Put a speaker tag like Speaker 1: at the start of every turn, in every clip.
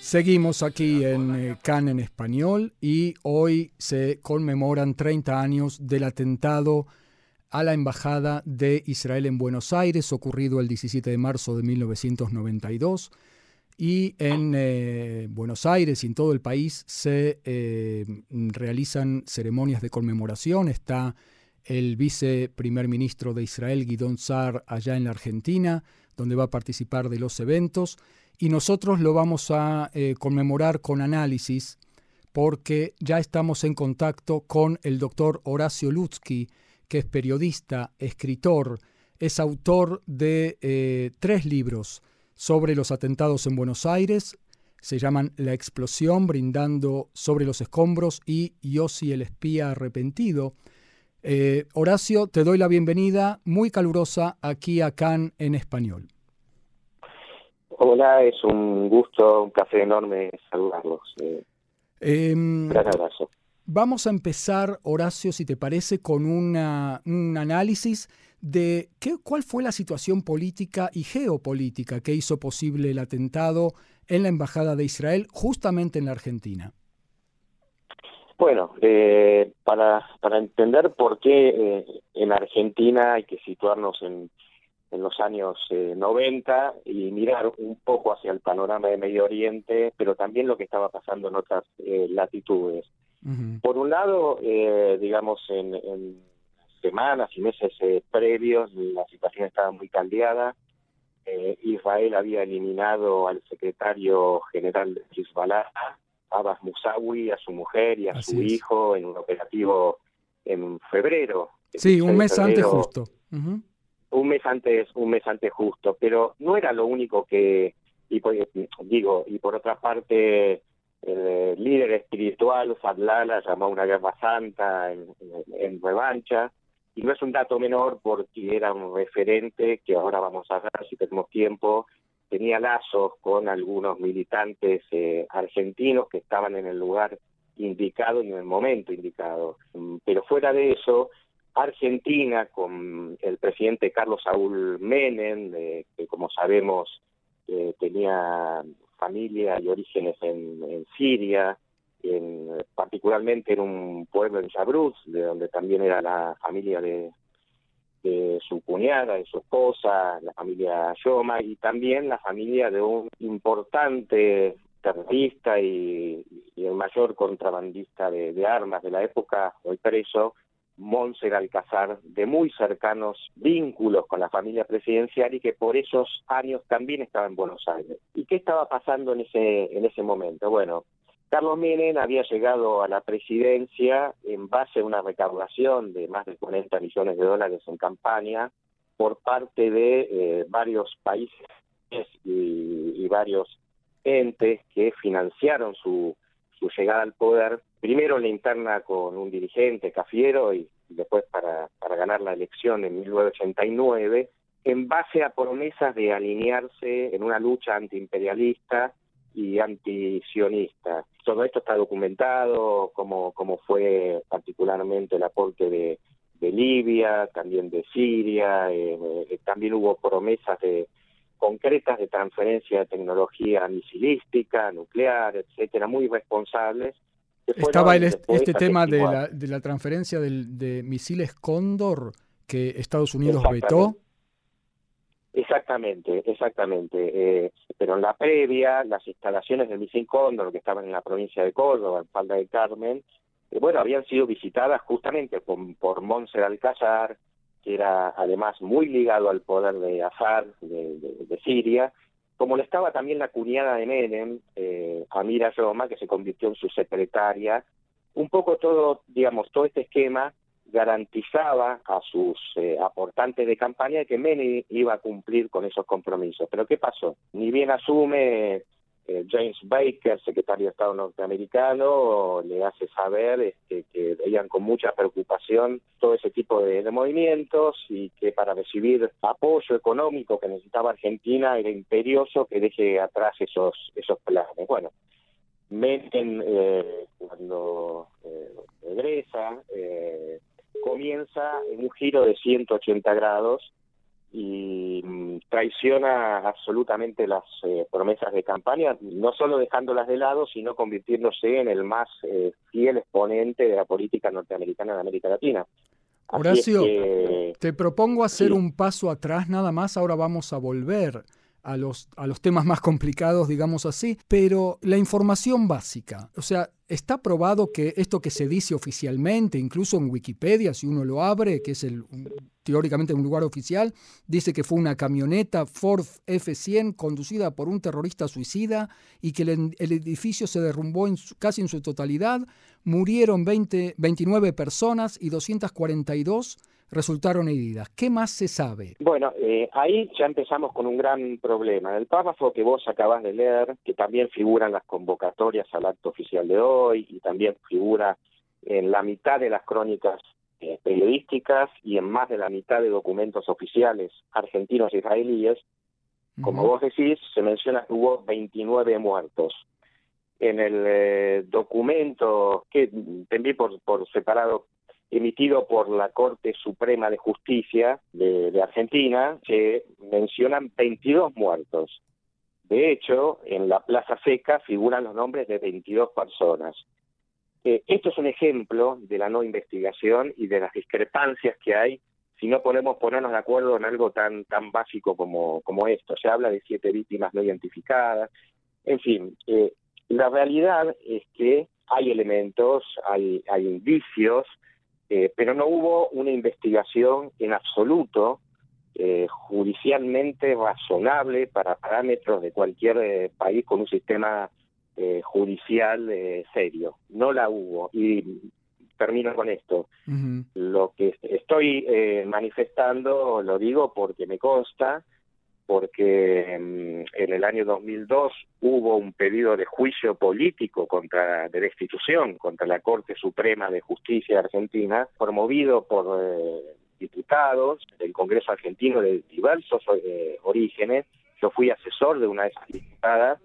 Speaker 1: Seguimos aquí en eh, CAN en español y hoy se conmemoran 30 años del atentado a la Embajada de Israel en Buenos Aires, ocurrido el 17 de marzo de 1992. Y en eh, Buenos Aires y en todo el país se eh, realizan ceremonias de conmemoración. Está el viceprimer ministro de Israel, Guidón Sar, allá en la Argentina, donde va a participar de los eventos. Y nosotros lo vamos a eh, conmemorar con análisis porque ya estamos en contacto con el doctor Horacio Lutzky, que es periodista, escritor, es autor de eh, tres libros sobre los atentados en Buenos Aires, se llaman La explosión, brindando sobre los escombros y Yossi el espía arrepentido. Eh, Horacio, te doy la bienvenida muy calurosa aquí a Cannes en español.
Speaker 2: Hola, es un gusto, un placer enorme saludarlos. Eh,
Speaker 1: em, gran abrazo. Vamos a empezar, Horacio, si te parece, con un análisis de qué, cuál fue la situación política y geopolítica que hizo posible el atentado en la Embajada de Israel justamente en la Argentina.
Speaker 2: Bueno, eh, para, para entender por qué eh, en Argentina hay que situarnos en, en los años 90 eh, y mirar un poco hacia el panorama de Medio Oriente, pero también lo que estaba pasando en otras latitudes. Por un lado, digamos, en, en, semanas y meses previos, la situación estaba muy caldeada. Israel había eliminado al secretario general de Hezbollah, Abbas Musawi, a su mujer y a su hijo en un operativo en febrero.
Speaker 1: Sí, un mes antes justo.
Speaker 2: Un mes antes, un mes antes justo, pero no era lo único que, y digo, y por otra parte, el líder espiritual Fadlala llamó a una guerra santa en, en, revancha, y no es un dato menor porque era un referente que ahora vamos a ver si tenemos tiempo tenía lazos con algunos militantes eh, argentinos que estaban en el lugar indicado y en el momento indicado. Mm, pero fuera de eso, Argentina, con el presidente Carlos Saúl Menem, que como sabemos eh, tenía familia y orígenes en, Siria, en, particularmente en un pueblo en Chabruz, de donde también era la familia de, de su cuñada, de su esposa, la familia Yoma y también la familia de un importante terrorista y, el mayor contrabandista de, armas de la época, hoy preso, Monser Alcázar, de muy cercanos vínculos con la familia presidencial y que por esos años también estaba en Buenos Aires. ¿Y qué estaba pasando en ese, en ese momento? Bueno, Carlos Menem había llegado a la presidencia en base a una recaudación de más de 40 millones de dólares en campaña por parte de eh, varios países y, varios entes que financiaron su, su llegada al poder, primero la interna con un dirigente, Cafiero, y después para, para ganar la elección en 1989, en base a promesas de alinearse en una lucha antiimperialista y antisionista. Todo esto está documentado, como, como fue particularmente el aporte de, de Libia, también de Siria, eh, eh, también hubo promesas de concretas de transferencia de tecnología misilística, nuclear, etcétera, muy responsables.
Speaker 1: Estaba este tema de la, de la transferencia de misiles Cóndor que Estados Unidos vetó.
Speaker 2: Exactamente, exactamente. Eh, pero en la previa, las instalaciones del Misil Cóndor, que estaban en la provincia de Córdoba, en Falda de Carmen, eh, bueno, habían sido visitadas justamente por, por Monser Alcázar, que era además muy ligado al poder de Azar de, Siria, como le estaba también la cuñada de Menem, eh, Amira Roma, que se convirtió en su secretaria. Un poco todo, digamos, todo este esquema garantizaba a sus eh, aportantes de campaña que Menem iba a cumplir con esos compromisos. Pero ¿qué pasó? Ni bien asume eh, James Baker, secretario de Estado norteamericano, le hace saber este, que veían con mucha preocupación todo ese tipo de, movimientos y que para recibir apoyo económico que necesitaba Argentina era imperioso que deje atrás esos, esos planes. Bueno, Menem, eh, cuando eh, regresa, en un giro de 180 grados y mm, traiciona absolutamente las eh, promesas de campaña, no solo dejándolas de lado, sino convirtiéndose en el más eh, fiel exponente de la política norteamericana en América Latina.
Speaker 1: Horacio, te propongo hacer un paso atrás nada más, ahora vamos a volver a los, a los temas más complicados, digamos así, pero la información básica, o sea, está probado que esto que se dice oficialmente, incluso en Wikipedia, si uno lo abre, que es el, teóricamente un lugar oficial, dice que fue una camioneta Ford F-100 conducida por un terrorista suicida y que el, edificio se derrumbó casi en su totalidad, murieron 20, 29 personas y 242 resultaron heridas. ¿Qué más se sabe?
Speaker 2: Bueno, eh, ahí ya empezamos con un gran problema. En el párrafo que vos acabas de leer, que también figuran las convocatorias al acto oficial de hoy y también figura en la mitad de las crónicas eh, periodísticas y en más de la mitad de documentos oficiales argentinos e israelíes, como vos decís, se menciona que hubo 29 muertos. En el eh, documento que te por, por separado emitido por la Corte Suprema de Justicia de, Argentina, se mencionan 22 muertos. De hecho, en la Plaza Seca figuran los nombres de 22 personas. Eh, esto es un ejemplo de la no investigación y de las discrepancias que hay si no podemos ponernos de acuerdo en algo tan, tan básico como, como esto. Se habla de siete víctimas no identificadas. En fin, eh, la realidad es que hay elementos, hay, hay indicios eh, pero no hubo una investigación en absoluto eh, judicialmente razonable para parámetros de cualquier eh, país con un sistema judicial serio. No la hubo. Y termino con esto. Lo que estoy manifestando lo digo porque me consta, porque mm, en el año 2002 hubo un pedido de juicio político contra de destitución contra la Corte Suprema de Justicia de Argentina, promovido por eh, diputados del Congreso argentino de diversos eh, orígenes. Yo fui asesor de una de esas diputadas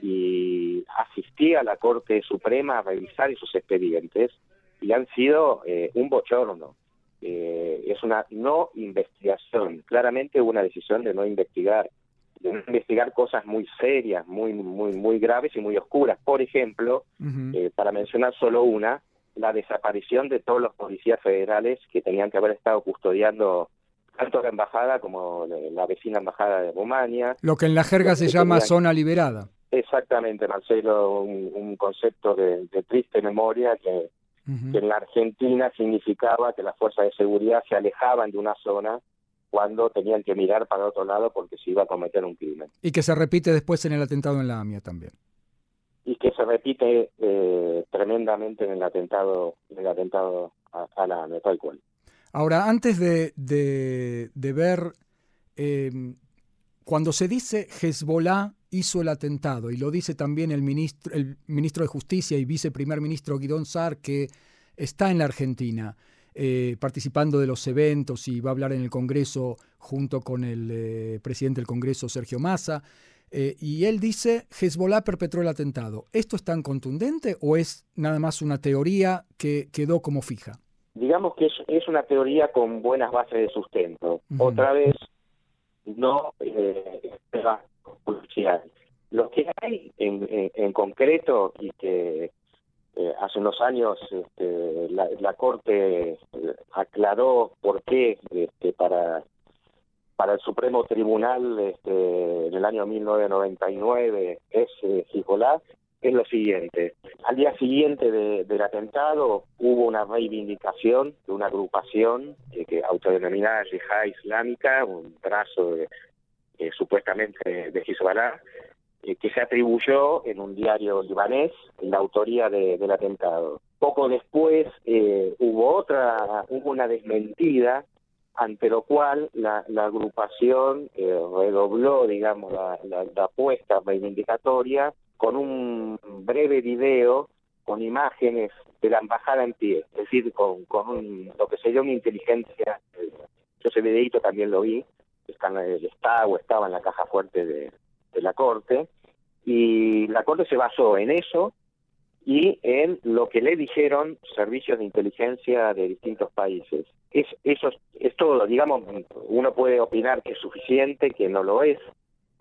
Speaker 2: y asistí a la Corte Suprema a revisar esos expedientes y han sido eh, un bochorno eh, es una no investigación. Claramente hubo una decisión de no investigar, de no investigar cosas muy serias, muy, muy, muy graves y muy oscuras. Por ejemplo, eh, para mencionar solo una, la desaparición de todos los policías federales que tenían que haber estado custodiando tanto la embajada como la vecina embajada de Rumania.
Speaker 1: Lo que en la jerga se llama zona liberada.
Speaker 2: Exactamente, Marcelo, un, concepto de, triste memoria que que en la Argentina significaba que las fuerzas de seguridad se alejaban de una zona cuando tenían que mirar para otro lado porque se iba a cometer un crimen.
Speaker 1: Y que se repite después en el atentado en la AMIA también.
Speaker 2: Y que se repite eh, tremendamente en el atentado, en el atentado a, la AMIA, tal cual.
Speaker 1: Ahora, antes de, de, ver, eh, cuando se dice Hezbollah hizo el atentado, y lo dice también el ministro, el ministro de Justicia y viceprimer ministro Guidón Sar, que está en la Argentina, eh, participando de los eventos y va a hablar en el Congreso junto con el eh, presidente del Congreso, Sergio Massa. Eh, y él dice, Hezbollah perpetró el atentado. ¿Esto es tan contundente o es nada más una teoría que quedó como fija?
Speaker 2: Digamos que es, una teoría con buenas bases de sustento. Otra vez, no lo que hay en, concreto y que eh, hace unos años este, la, Corte eh, aclaró por qué este, para para el Supremo Tribunal este, en el año 1999 es eh, es lo siguiente. Al día siguiente del atentado hubo una reivindicación de una agrupación eh, que autodenominada Yihad Islámica, un brazo de, eh, supuestamente de Hezbollah, eh, que se atribuyó en un diario libanés la autoría del atentado. Poco después eh, hubo otra, hubo una desmentida, ante lo cual la, agrupación eh, redobló, digamos, la, la, apuesta reivindicatoria con un breve video con imágenes de la embajada en pie, es decir, con, con lo que sería una inteligencia. Yo ese videito también lo vi, está, está o estaba en la caja fuerte de, de la Corte, y la Corte se basó en eso y en lo que le dijeron servicios de inteligencia de distintos países. Es, eso es, todo, digamos, uno puede opinar que es suficiente, que no lo es,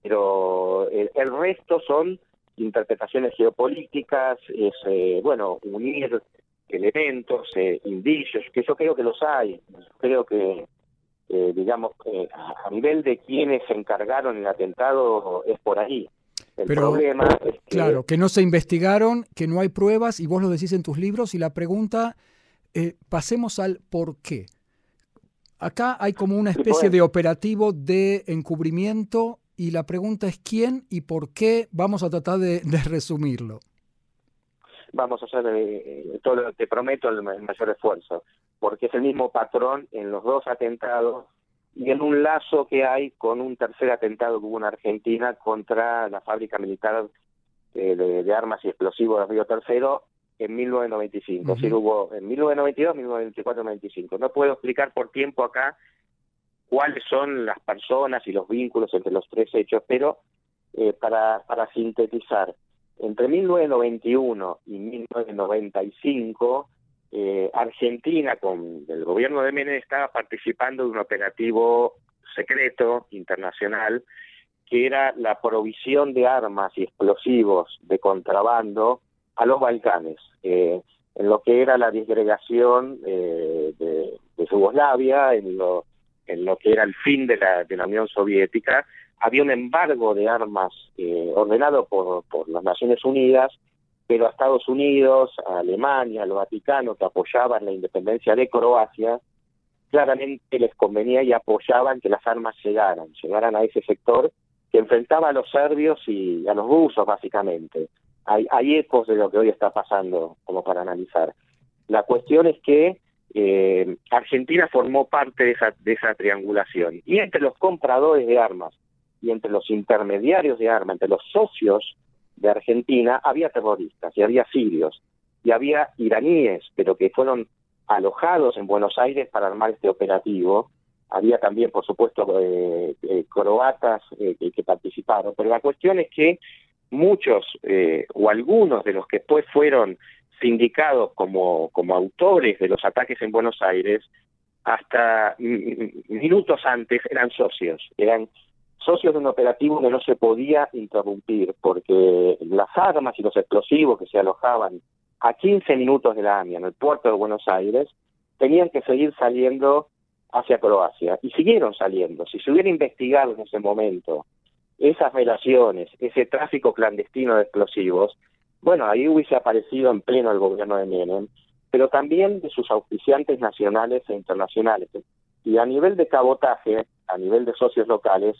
Speaker 2: pero el, resto son interpretaciones geopolíticas, es, eh, bueno, unir elementos, eh, indicios, que yo creo que los hay, creo que, eh, digamos, a nivel de quienes se encargaron el atentado es por ahí.
Speaker 1: El problema es que... Claro, que no se investigaron, que no hay pruebas, y vos lo decís en tus libros, y la pregunta, eh, pasemos al por qué. Acá hay como una especie de operativo de encubrimiento, y la pregunta es quién y por qué. Vamos a tratar de, resumirlo.
Speaker 2: Vamos a hacer, eh, todo, te prometo, el mayor esfuerzo, porque es el mismo patrón en los dos atentados y en un lazo que hay con un tercer atentado que hubo en Argentina contra la fábrica militar eh, de, armas y explosivos de Río Tercero en 1995. Uh hubo en 1992, 1994, 1995. No puedo explicar por tiempo acá cuáles son las personas y los vínculos entre los tres hechos, pero eh, para, para sintetizar, entre 1991 y 1995 eh, Argentina, con el gobierno de Menem, estaba participando de un operativo secreto internacional que era la provisión de armas y explosivos de contrabando a los Balcanes, eh, en lo que era la disgregación eh, de, Yugoslavia, en lo, en lo que era el fin de la, de la Unión Soviética, había un embargo de armas ordenado por, por las Naciones Unidas pero a Estados Unidos, a Alemania, a los Vaticano, que apoyaban la independencia de Croacia, claramente les convenía y apoyaban que las armas llegaran, llegaran a ese sector que enfrentaba a los serbios y a los rusos, básicamente. Hay, hay ecos de lo que hoy está pasando como para analizar. La cuestión es que eh, Argentina formó parte de esa, de esa triangulación. Y entre los compradores de armas y entre los intermediarios de armas, entre los socios de Argentina había terroristas y había sirios y había iraníes, pero que fueron alojados en Buenos Aires para armar este operativo. Había también, por supuesto, eh, eh, croatas eh, que, participaron. Pero la cuestión es que muchos o algunos de los que después fueron sindicados como, como autores de los ataques en Buenos Aires, hasta minutos antes eran socios, eran socios de un operativo que no se podía interrumpir porque las armas y los explosivos que se alojaban a 15 minutos de la AMIA en el puerto de Buenos Aires tenían que seguir saliendo hacia Croacia y siguieron saliendo. Si se hubiera investigado en ese momento esas relaciones, ese tráfico clandestino de explosivos, bueno, ahí hubiese aparecido en pleno el gobierno de Menem, pero también de sus auspiciantes nacionales e internacionales. Y a nivel de cabotaje, a nivel de socios locales,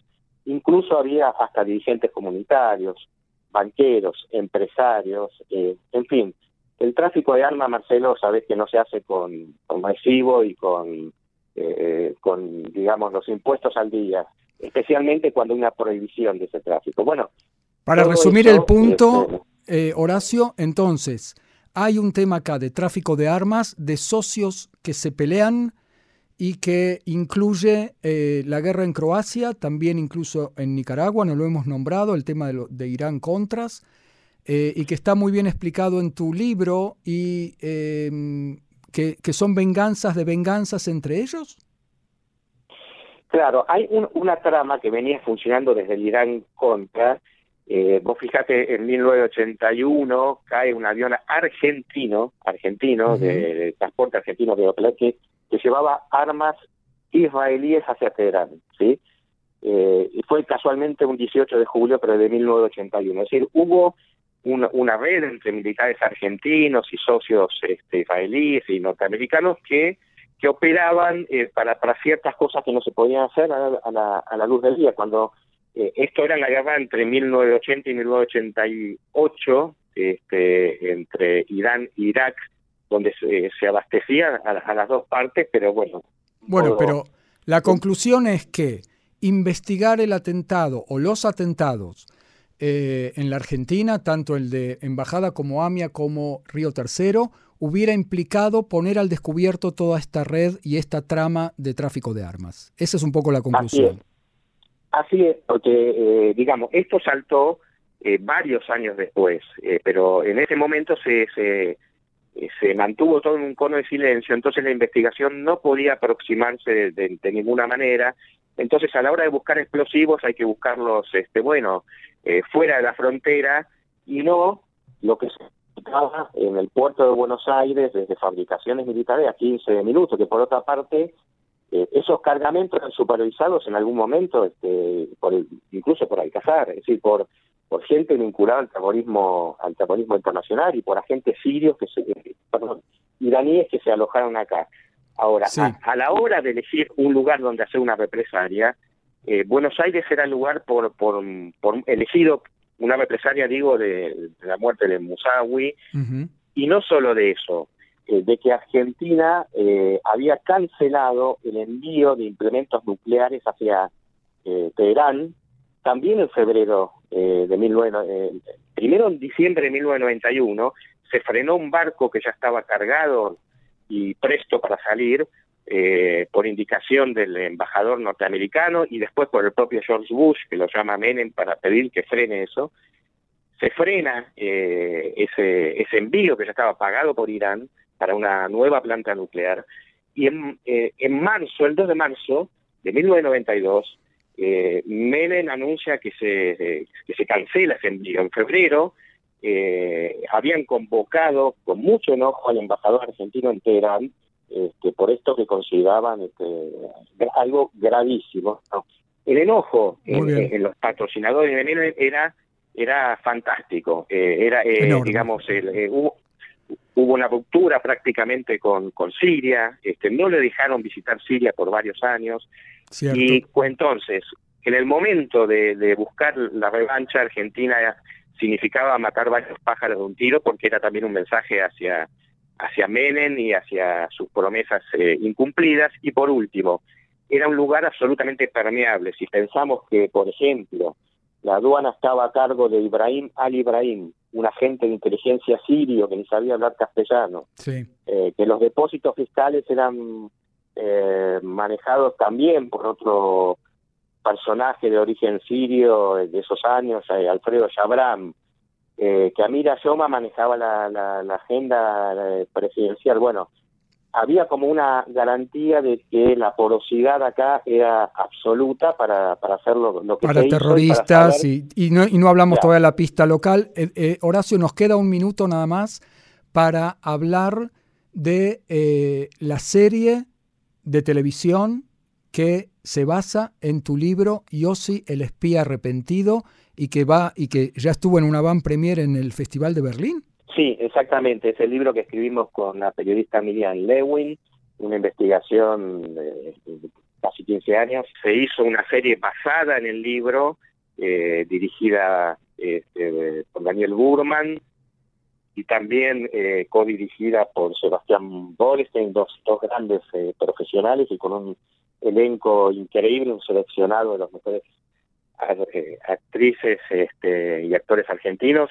Speaker 2: Incluso había hasta dirigentes comunitarios, banqueros, empresarios, eh, en fin. El tráfico de armas, Marcelo, sabes que no se hace con, con recibo y con, eh, con, digamos, los impuestos al día, especialmente cuando hay una prohibición de ese tráfico. Bueno.
Speaker 1: Para resumir el punto, este, eh, Horacio, entonces, hay un tema acá de tráfico de armas, de socios que se pelean y que incluye eh, la guerra en Croacia, también incluso en Nicaragua, no lo hemos nombrado, el tema de, de Irán-Contras, eh, y que está muy bien explicado en tu libro, y em, que, son venganzas de venganzas entre ellos.
Speaker 2: Claro, hay una trama que venía funcionando desde el Irán-Contra. Eh, vos fijate, en 1981 cae un avión argentino, argentino, de, transporte argentino de que que llevaba armas israelíes hacia Teherán, ¿sí? Eh, y fue casualmente un 18 de julio, pero de 1981. Es decir, hubo una, red entre militares argentinos y socios este, israelíes y norteamericanos que, que operaban eh, para, para ciertas cosas que no se podían hacer a, la, a la, luz del día. Cuando eh, esto era la guerra entre 1980 y 1988, este, entre Irán e Irak, donde se, abastecía a, las dos partes, pero bueno.
Speaker 1: Bueno, pero la conclusión es que investigar el atentado o los atentados eh, en la Argentina, tanto el de Embajada como AMIA como Río Tercero, hubiera implicado poner al descubierto toda esta red y esta trama de tráfico de armas. Esa es un poco la conclusión.
Speaker 2: Así es, porque, eh, digamos, esto saltó eh, varios años después, pero en ese momento se, se, se, mantuvo todo en un cono de silencio, entonces la investigación no podía aproximarse de, de ninguna manera, entonces, a la hora de buscar explosivos hay que buscarlos, este, bueno, eh, fuera de la frontera y no lo que se buscaba en el puerto de Buenos Aires desde fabricaciones militares a 15 minutos, que por otra parte eh, esos cargamentos eran supervisados en algún momento, este, por incluso por Alcazar, es decir, por por gente vinculada al terrorismo al terrorismo internacional y por agentes sirios que se, perdón, iraníes que se alojaron acá. Ahora, a, la hora de elegir un lugar donde hacer una represalia, eh, Buenos Aires era el lugar por, por, por elegido, una represalia, digo, de, la muerte de Musawi, y no solo de eso, eh, de que Argentina eh, había cancelado el envío de implementos nucleares hacia Teherán, también en febrero de 19... primero en diciembre de 1991, se frenó un barco que ya estaba cargado y presto para salir eh, por indicación del embajador norteamericano y después por el propio George Bush, que lo llama Menem para pedir que frene eso, se frena eh, ese, ese envío que ya estaba pagado por Irán para una nueva planta nuclear. Y en, eh, en marzo, el 2 de marzo de 1992, eh, Menem anuncia que se, que se cancela ese envío. En febrero, eh, habían convocado con mucho enojo al embajador argentino en Teherán este, por esto que consideraban este, algo gravísimo. El enojo en, los patrocinadores de veneno era era fantástico. Eh, era, eh, digamos, eh, hubo, hubo, una ruptura prácticamente con, con Siria. Este, no le dejaron visitar Siria por varios años. Y fue entonces, en el momento de, de buscar la revancha, Argentina significaba matar varios pájaros de un tiro porque era también un mensaje hacia, hacia Menem y hacia sus promesas eh, incumplidas. Y por último, era un lugar absolutamente permeable. Si pensamos que, por ejemplo, la aduana estaba a cargo de Ibrahim al-Ibrahim, un agente de inteligencia sirio que ni sabía hablar castellano, eh, que los depósitos fiscales eran eh, manejados también por otro personaje de origen sirio de esos años, eh, Alfredo Chabram, eh, que Amira Yoma manejaba la, la, agenda eh, presidencial. Bueno, había como una garantía de que la porosidad acá era absoluta para, para hacer lo, que
Speaker 1: para terroristas y, y, no, y no hablamos todavía de la pista local. Horacio, nos queda un minuto nada más para hablar de la serie de televisión que se basa en tu libro Yossi el espía arrepentido y que va y que ya estuvo en una van premier en el Festival de Berlín.
Speaker 2: Sí, exactamente, es el libro que escribimos con la periodista Miriam Lewin, una investigación de, casi 15 años. Se hizo una serie basada en el libro, eh, dirigida este, por Daniel Burman y también eh, co-dirigida por Sebastián Bolstein, dos, dos grandes eh, profesionales y con un elenco increíble, un seleccionado de los mejores eh, actrices este, y actores argentinos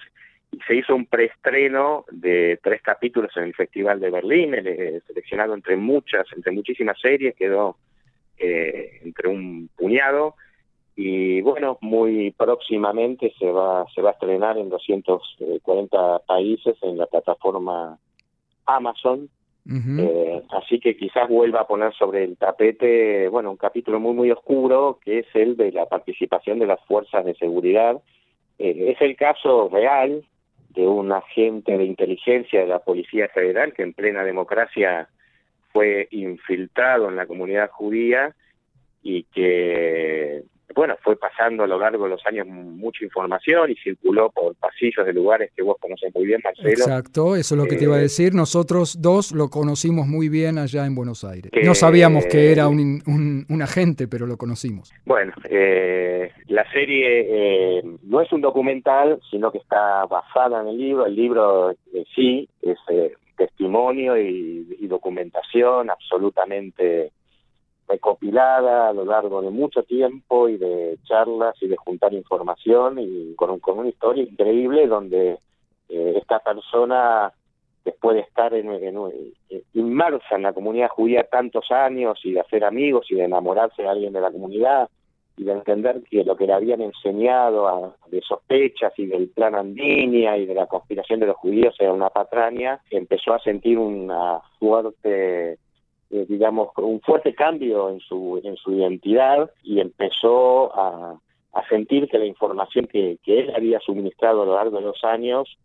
Speaker 2: y se hizo un preestreno de tres capítulos en el Festival de Berlín, eh, seleccionado entre muchas, entre muchísimas series, quedó eh, entre un puñado y bueno, muy próximamente se va se va a estrenar en 240 países en la plataforma Amazon eh, así que quizás vuelva a poner sobre el tapete, bueno, un capítulo muy, muy oscuro, que es el de la participación de las fuerzas de seguridad. Eh, es el caso real de un agente de inteligencia de la Policía Federal que en plena democracia fue infiltrado en la comunidad judía y que bueno, fue pasando a lo largo de los años mucha información y circuló por pasillos de lugares que vos conocés muy bien, Marcelo.
Speaker 1: Exacto, eso es lo que te iba a eh, decir. Nosotros dos lo conocimos muy bien allá en Buenos Aires. no sabíamos que era un, un, agente, pero lo conocimos.
Speaker 2: Bueno, eh, la serie eh, no es un documental, sino que está basada en el libro. El libro sí es testimonio y, documentación absolutamente recopilada a lo largo de mucho tiempo y de charlas y de juntar información y con, con una historia increíble donde eh, esta persona después de estar en, inmersa en la comunidad judía tantos años y de hacer amigos y de enamorarse de alguien de la comunidad y de entender que lo que le habían enseñado de sospechas y del plan Andinia y de la conspiración de los judíos era una patraña, empezó a sentir una fuerte eh, digamos un fuerte cambio en su en su identidad y empezó a, a sentir que la información que, que él había suministrado a lo largo de los años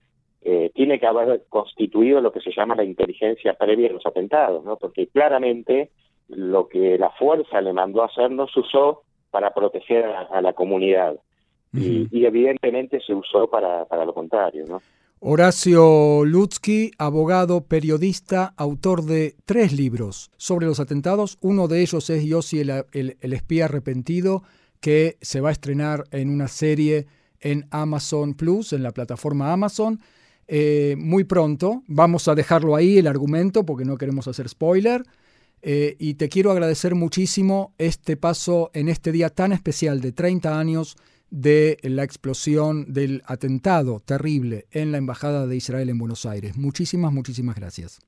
Speaker 2: eh, tiene que haber constituido lo que se llama la inteligencia previa de los atentados, ¿no? Porque claramente lo que la fuerza le mandó a hacer no se usó para proteger a, la comunidad y, evidentemente se usó para, para lo contrario, ¿no?
Speaker 1: Horacio Lutsky, abogado, periodista, autor de tres libros sobre los atentados. Uno de ellos es Yossi el, el espía arrepentido, que se va a estrenar en una serie en Amazon Plus, en la plataforma Amazon. Eh, muy pronto. Vamos a dejarlo ahí, el argumento, porque no queremos hacer spoiler. Eh, y te quiero agradecer muchísimo este paso en este día tan especial de 30 años de la explosión del atentado terrible en la Embajada de Israel en Buenos Aires. Muchísimas, muchísimas gracias.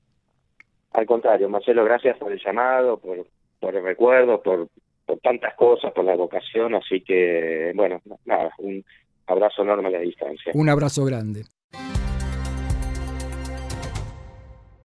Speaker 2: Al contrario, Marcelo, gracias por el llamado, por, por el recuerdo, por, por tantas cosas, por la vocación. Así que, bueno, nada, un abrazo enorme a la distancia.
Speaker 1: Un abrazo grande.